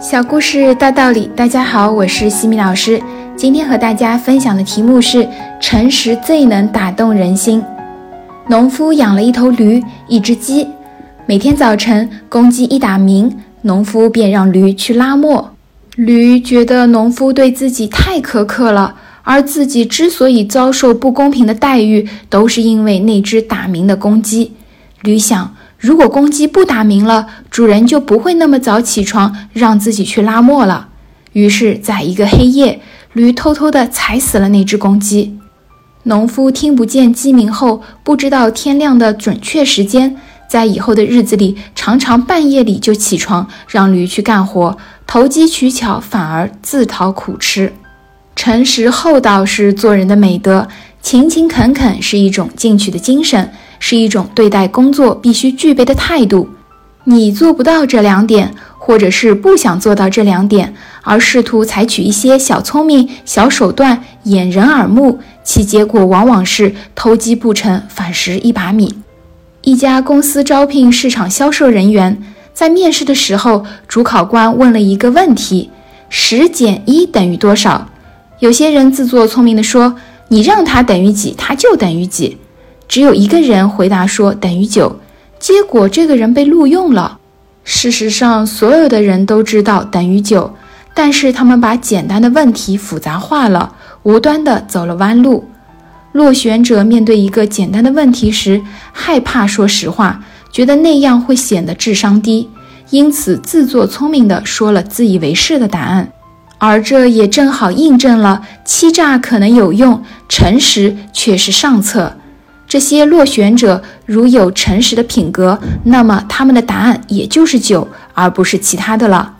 小故事大道理，大家好，我是西米老师。今天和大家分享的题目是：诚实最能打动人心。农夫养了一头驴，一只鸡。每天早晨，公鸡一打鸣，农夫便让驴去拉磨。驴觉得农夫对自己太苛刻了，而自己之所以遭受不公平的待遇，都是因为那只打鸣的公鸡。驴想。如果公鸡不打鸣了，主人就不会那么早起床让自己去拉磨了。于是，在一个黑夜，驴偷偷地踩死了那只公鸡。农夫听不见鸡鸣后，不知道天亮的准确时间，在以后的日子里，常常半夜里就起床让驴去干活，投机取巧，反而自讨苦吃。诚实厚道是做人的美德，勤勤恳恳是一种进取的精神。是一种对待工作必须具备的态度。你做不到这两点，或者是不想做到这两点，而试图采取一些小聪明、小手段掩人耳目，其结果往往是偷鸡不成反蚀一把米。一家公司招聘市场销售人员，在面试的时候，主考官问了一个问题：十减一等于多少？有些人自作聪明地说：“你让它等于几，它就等于几。”只有一个人回答说等于九，结果这个人被录用了。事实上，所有的人都知道等于九，但是他们把简单的问题复杂化了，无端的走了弯路。落选者面对一个简单的问题时，害怕说实话，觉得那样会显得智商低，因此自作聪明的说了自以为是的答案，而这也正好印证了欺诈可能有用，诚实却是上策。这些落选者如有诚实的品格，那么他们的答案也就是九，而不是其他的了。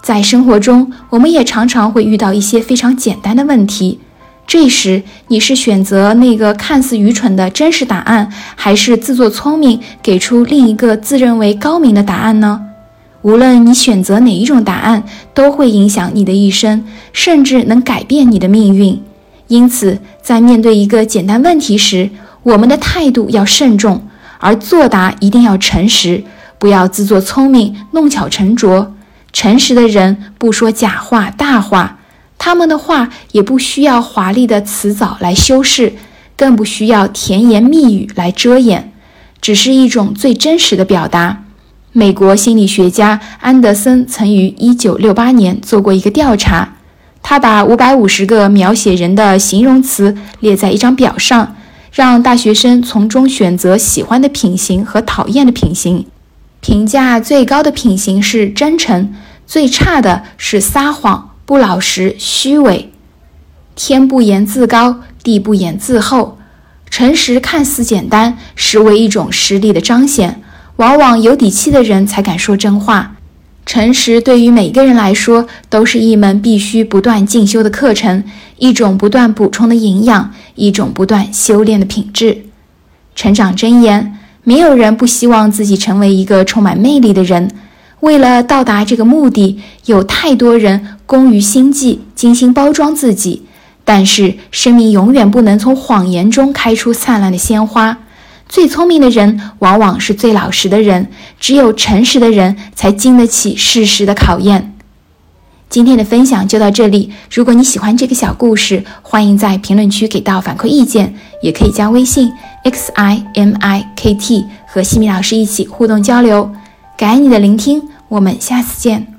在生活中，我们也常常会遇到一些非常简单的问题，这时你是选择那个看似愚蠢的真实答案，还是自作聪明给出另一个自认为高明的答案呢？无论你选择哪一种答案，都会影响你的一生，甚至能改变你的命运。因此，在面对一个简单问题时，我们的态度要慎重，而作答一定要诚实，不要自作聪明、弄巧成拙。诚实的人不说假话、大话，他们的话也不需要华丽的辞藻来修饰，更不需要甜言蜜语来遮掩，只是一种最真实的表达。美国心理学家安德森曾于1968年做过一个调查，他把550个描写人的形容词列在一张表上。让大学生从中选择喜欢的品行和讨厌的品行，评价最高的品行是真诚，最差的是撒谎、不老实、虚伪。天不言自高，地不言自厚。诚实看似简单，实为一种实力的彰显。往往有底气的人才敢说真话。诚实对于每个人来说都是一门必须不断进修的课程，一种不断补充的营养，一种不断修炼的品质。成长箴言：没有人不希望自己成为一个充满魅力的人。为了到达这个目的，有太多人工于心计，精心包装自己。但是，生命永远不能从谎言中开出灿烂的鲜花。最聪明的人往往是最老实的人，只有诚实的人才经得起事实的考验。今天的分享就到这里，如果你喜欢这个小故事，欢迎在评论区给到反馈意见，也可以加微信 x i m i k t 和西米老师一起互动交流。感恩你的聆听，我们下次见。